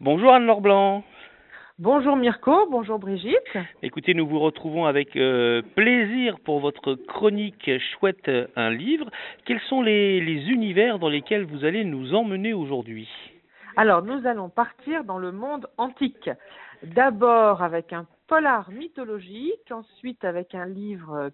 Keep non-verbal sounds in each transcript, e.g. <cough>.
Bonjour Anne-Laure Blanc. Bonjour Mirko, bonjour Brigitte. Écoutez, nous vous retrouvons avec euh, plaisir pour votre chronique Chouette un livre. Quels sont les, les univers dans lesquels vous allez nous emmener aujourd'hui? Alors, nous allons partir dans le monde antique. D'abord avec un polar mythologique, ensuite avec un livre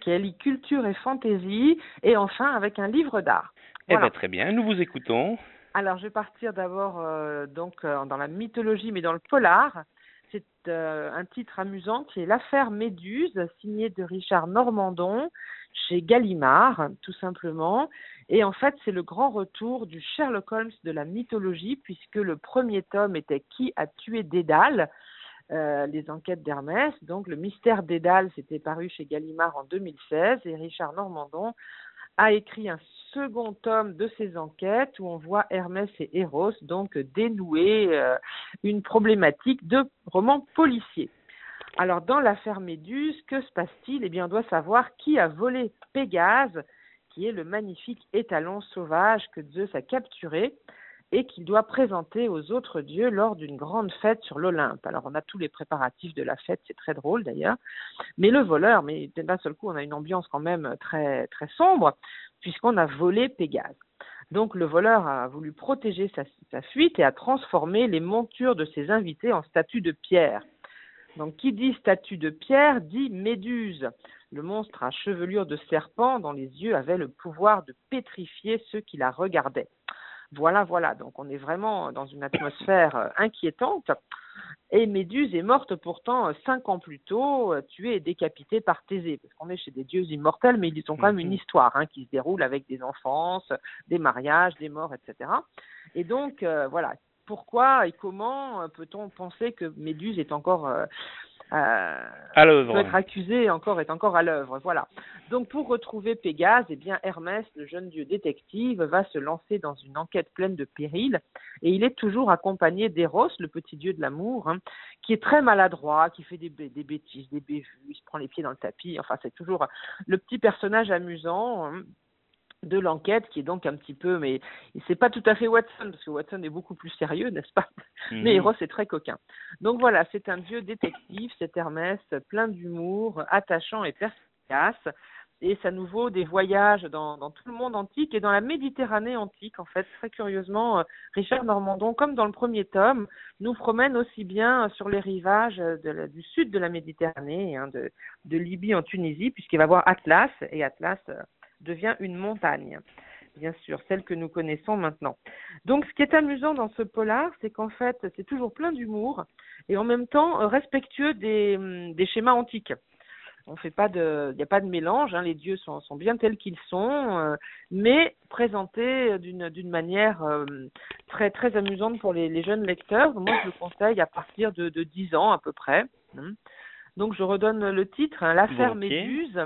qui allie culture et fantaisie, et enfin avec un livre d'art. Eh bien, très bien, nous vous écoutons. Alors, je vais partir d'abord euh, donc euh, dans la mythologie, mais dans le polar. C'est euh, un titre amusant qui est L'affaire Méduse, signé de Richard Normandon chez Gallimard, tout simplement. Et en fait, c'est le grand retour du Sherlock Holmes de la mythologie, puisque le premier tome était Qui a tué Dédale les enquêtes d'Hermès. Donc, le mystère Dédale, s'était paru chez Gallimard en 2016 et Richard Normandon a écrit un second tome de ses enquêtes où on voit Hermès et Eros donc dénouer euh, une problématique de roman policier. Alors dans l'affaire Méduse, que se passe-t-il? Eh bien on doit savoir qui a volé Pégase, qui est le magnifique étalon sauvage que Zeus a capturé et qu'il doit présenter aux autres dieux lors d'une grande fête sur l'Olympe. Alors on a tous les préparatifs de la fête, c'est très drôle d'ailleurs. Mais le voleur, mais d'un seul coup on a une ambiance quand même très très sombre puisqu'on a volé Pégase. Donc le voleur a voulu protéger sa, fuite et a transformé les montures de ses invités en statues de pierre. Donc qui dit statue de pierre dit Méduse, le monstre à chevelure de serpent dont les yeux avaient le pouvoir de pétrifier ceux qui la regardaient. Voilà, voilà. Donc on est vraiment dans une atmosphère euh, inquiétante. Et Méduse est morte pourtant euh, cinq ans plus tôt, euh, tuée et décapitée par Thésée, parce qu'on est chez des dieux immortels, mais ils ont quand même une mhm. histoire hein, qui se déroule avec des enfances, des mariages, des morts, etc. Et donc voilà, pourquoi et comment peut-on penser que Méduse est encore euh, à l'œuvre. peut être accusé encore est encore à l'œuvre. Voilà. Donc pour retrouver Pégase, eh bien Hermès, le jeune dieu détective, va se lancer dans une enquête pleine de périls et il est toujours accompagné d'Eros, le petit dieu de l'amour, hein, qui est très maladroit, qui fait des, des bêtises, des bévues, il se prend les pieds dans le tapis. Enfin, c'est toujours le petit personnage amusant. Hein de l'enquête qui est donc un petit peu mais c'est pas tout à fait Watson parce que Watson est beaucoup plus sérieux n'est-ce pas? Mhm. mais Eros est très coquin. Donc voilà c'est un dieu détective c'est Hermès plein d'humour attachant et perspicace. Et ça nous vaut des voyages dans, dans, tout le monde antique et dans la Méditerranée antique en fait. Très curieusement Richard Normandon comme dans le premier tome nous promène aussi bien sur les rivages de du sud de la Méditerranée hein, de, de Libye en Tunisie puisqu'il va voir Atlas et Atlas devient une montagne, bien sûr, celle que nous connaissons maintenant. Donc ce qui est amusant dans ce polar, c'est qu'en fait, c'est toujours plein d'humour et en même temps euh, respectueux des, hum, des schémas antiques. On fait pas de, il n'y a pas de mélange. Hein, les dieux sont, sont bien tels qu'ils sont, euh, mais présentés d'une d'une manière euh, très très amusante pour les, les, jeunes lecteurs. Moi, je le conseille à partir de, de 10 ans à peu près. Hein. Donc, je redonne le titre, hein, l'affaire Méduse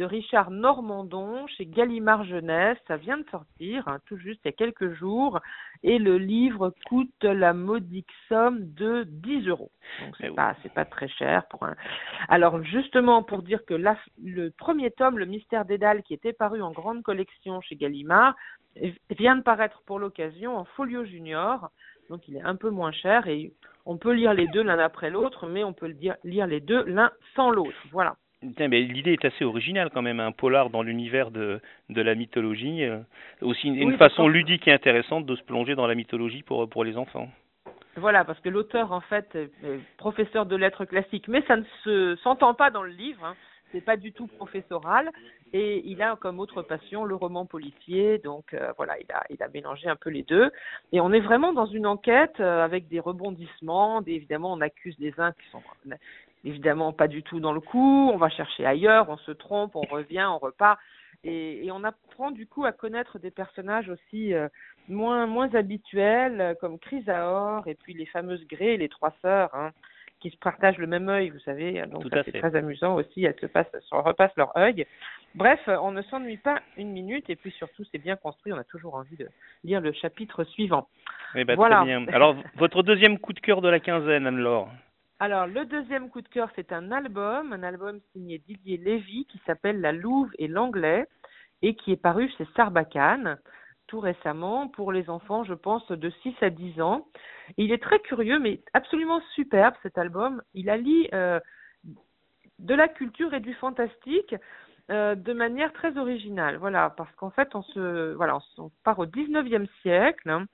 de Richard Normandon chez Gallimard Jeunesse. Ça vient de sortir, hein, tout juste il y a quelques jours, et le livre coûte la modique somme de 10 euros. Donc c'est eh pas pas très cher pour un. Alors justement pour dire que le premier tome, le Mystère Dédale, qui était paru en grande collection chez Gallimard, vient de paraître pour l'occasion en folio junior. Donc il est un peu moins cher et on peut lire les deux l'un après l'autre, mais on peut lire les deux l'un sans l'autre. Voilà l'idée est assez originale quand même, un polar dans l'univers de, de la mythologie. Euh, aussi une, façon ludique et intéressante de se plonger dans la mythologie pour, pour les enfants. Voilà, parce que l'auteur en fait est professeur de lettres classiques, mais ça ne se s'entend pas dans le livre. Hein. C'est pas du tout professoral et il a comme autre passion le roman policier. Donc euh, voilà, il a il a mélangé un peu les deux et on est vraiment dans une enquête euh, avec des rebondissements. évidemment, on accuse les uns qui sont évidemment pas du tout dans le coup, on va chercher ailleurs, on se trompe, on revient, on repart. Et, et on apprend du coup à connaître des personnages aussi euh, moins moins habituels, euh, comme Chrysaor et puis les fameuses Grées, les trois sœurs, hein, qui se partagent le même œil, vous savez. Donc c'est très amusant aussi, elles se, passent, se repassent leur œil. Bref, on ne s'ennuie pas une minute et puis surtout c'est bien construit, on a toujours envie de lire le chapitre suivant. Eh ben, voilà. Très bien. Alors votre deuxième coup de cœur de la quinzaine, Anne-Laure? Alors, le deuxième coup de cœur, c'est un album, un album signé Didier Lévy qui s'appelle La Louve et l'Anglais et qui est paru chez Sarbacane. tout récemment pour les enfants, je pense, de 6 à 10 ans. il est très curieux, mais absolument superbe cet album. Il allie euh, de la culture et du fantastique euh, de manière très originale. Voilà, parce qu'en fait, on se, voilà, on, part au 19e siècle, hein,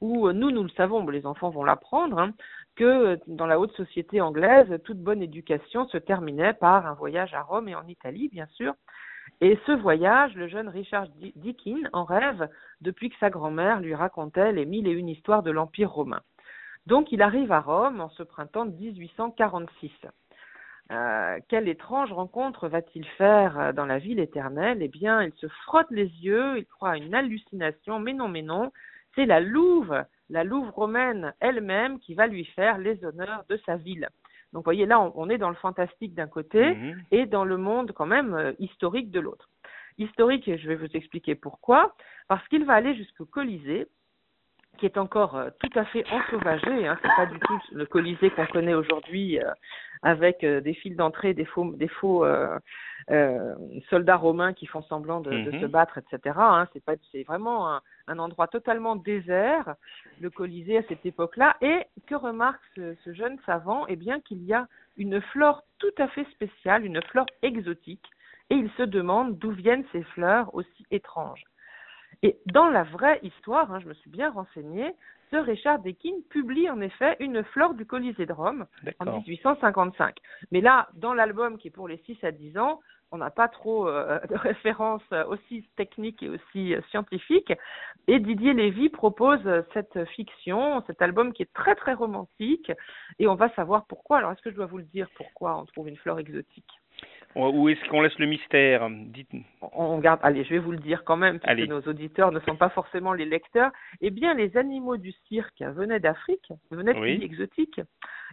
où nous, nous le savons, les enfants vont l'apprendre, hein, que dans la haute société anglaise, toute bonne éducation se terminait par un voyage à Rome et en Italie, bien sûr. Et ce voyage, le jeune Richard Deakin en rêve depuis que sa grand-mère lui racontait les mille et une histoires de l'Empire romain. Donc il arrive à Rome en ce printemps de 1846. Euh, quelle étrange rencontre va-t-il faire euh, dans la ville éternelle? Eh bien, il se frotte les yeux, il croit à une hallucination, mais non, mais non, c'est la Louve, la Louve romaine elle-même qui va lui faire les honneurs de sa ville. Donc, vous voyez, là, on, est dans le fantastique d'un côté mhm. et dans le monde quand même euh, historique de l'autre. Historique, et je vais vous expliquer pourquoi, parce qu'il va aller jusqu'au Colisée, qui est encore euh, tout à fait ensauvagé. Hein. C'est pas du tout le Colisée qu'on connaît aujourd'hui euh, avec euh, des files d'entrée, des faux, des faux soldats romains qui font semblant de, se mhm. battre, etc. Hein. C'est pas, c'est vraiment un, un, endroit totalement désert, le Colisée à cette époque-là. Et que remarque ce, ce jeune savant? Eh bien, qu'il y a une flore tout à fait spéciale, une flore exotique, et il se demande d'où viennent ces fleurs aussi étranges. Et dans la vraie histoire, hein, je me suis bien renseignée, ce Richard Deakin publie en effet une flore du Colisée de Rome en 1855. Mais là, dans l'album qui est pour les 6 à 10 ans, on n'a pas trop euh, <laughs> de références aussi techniques et aussi euh, scientifiques. Et Didier Lévy propose cette fiction, cet album qui est très très romantique. Et on va savoir pourquoi. Alors, est-ce que je dois vous le dire pourquoi on trouve une flore exotique? Ou est-ce qu'on laisse le mystère Dites. On garde. Allez, je vais vous le dire quand même, puisque nos auditeurs ne sont pas forcément les lecteurs. Eh bien, les animaux du cirque venaient d'Afrique, venaient de pays exotiques,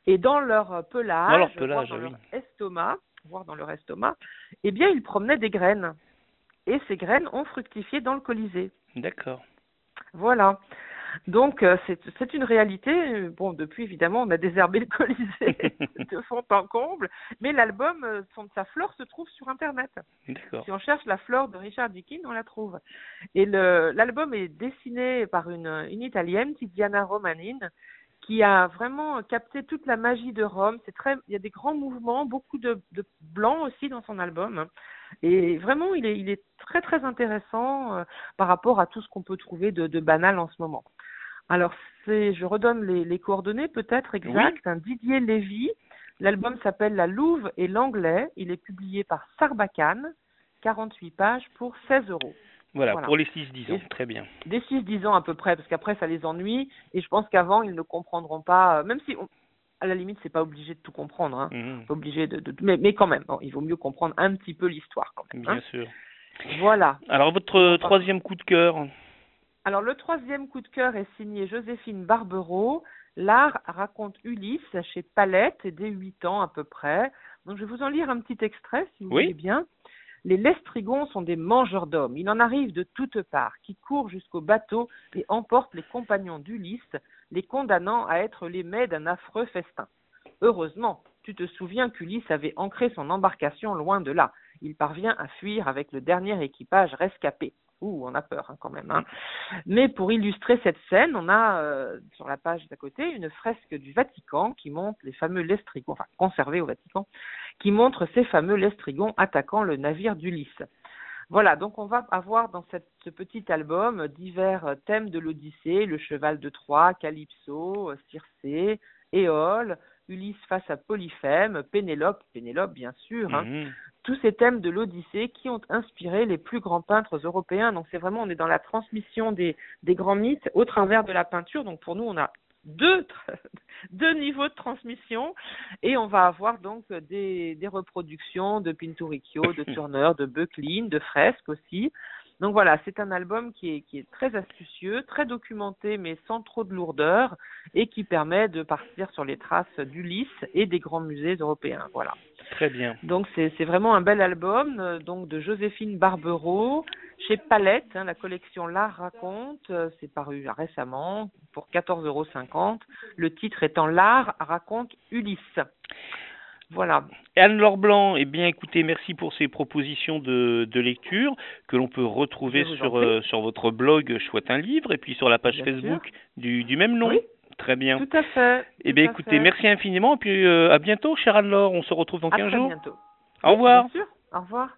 et dans leur pelage, dans leur, pelage, dans leur estomac, voire dans leur estomac, eh bien, ils promenaient des graines. Et ces graines ont fructifié dans le Colisée. D'accord. Voilà. Donc euh, c'est une réalité. Bon, depuis évidemment, on a désherbé le Colisée <laughs> de fond en comble, mais l'album, euh, sa flore se trouve sur Internet. Si on cherche la flore de Richard Deakin, on la trouve. Et l'album est dessiné par une, une italienne, Tiziana Romanin, qui a vraiment capté toute la magie de Rome. C'est très, il y a des grands mouvements, beaucoup de, de blanc aussi dans son album. Et vraiment, il est, il est très très intéressant euh, par rapport à tout ce qu'on peut trouver de, de banal en ce moment. Alors, c'est, je redonne les, les coordonnées peut-être exactes. Didier Lévy. L'album s'appelle La Louve et l'Anglais. Il est publié par Sarbacane. 48 pages pour 16 euros. Voilà, pour les 6-10 ans, très bien. Des 6-10 ans à peu près, parce qu'après ça les ennuie, et je pense qu'avant ils ne comprendront pas, euh, même si à la limite c'est pas obligé de tout comprendre, hein. Mhm. pas obligé de, de mais, mais, quand même, il vaut mieux comprendre un petit peu l'histoire quand même. Bien hein. sûr. Voilà. Alors votre troisième coup de cœur? Alors le troisième coup de cœur est signé Joséphine Barbero. L'art raconte Ulysse chez Palette, dès 8 ans à peu près. Donc je vais vous en lire un petit extrait si vous voulez bien. Les lestrigons sont des mangeurs d'hommes. Il en arrive de toutes parts, qui courent jusqu'au bateau et emportent les compagnons d'Ulysse, les condamnant à être les mets d'un affreux festin. Heureusement, tu te souviens qu'Ulysse avait ancré son embarcation loin de là. Il parvient à fuir avec le dernier équipage rescapé. Ouh, on a peur hein, quand même. Hein. Mais pour illustrer cette scène, on a euh, sur la page d'à côté une fresque du Vatican qui montre les fameux lestrigons, enfin conservés au Vatican, qui montre ces fameux lestrigons attaquant le navire d'Ulysse. Voilà, donc on va avoir dans ce petit album divers thèmes de l'Odyssée, le cheval de Troie, Calypso, Circé, Éole, Ulysse face à Polyphème, Pénélope, Pénélope bien sûr, hein, mhm tous ces thèmes de l'Odyssée qui ont inspiré les plus grands peintres européens. Donc c'est vraiment, on est dans la transmission des, des grands mythes au travers de la peinture. Donc pour nous, on a deux, <laughs> deux niveaux de transmission et on va avoir donc des, des reproductions de Pinturicchio, de <laughs> Turner, de Böcklin, de fresques aussi. Donc voilà, c'est un album qui est, qui est très astucieux, très documenté, mais sans trop de lourdeur, et qui permet de partir sur les traces d'Ulysse et des grands musées européens. Voilà. Très bien. Donc c'est vraiment un bel album euh, donc de Joséphine Barbero chez Palette, hein, la collection L'Art raconte, euh, c'est paru récemment pour 14,50 euros. Le titre étant L'Art raconte Ulysse. Voilà. Anne-Laure Blanc, eh bien écoutez, merci pour ces propositions de, de lecture que l'on peut retrouver sur, euh, sur votre blog Chouette un livre et puis sur la page Bien Facebook du, du même nom. Oui. Très bien. Tout à fait. Eh bien à écoutez, fait. merci infiniment et puis euh, à bientôt, chère Anne-Laure. On se retrouve dans À 15 très jours. bientôt. Au Oui, revoir. Bien sûr. Au revoir.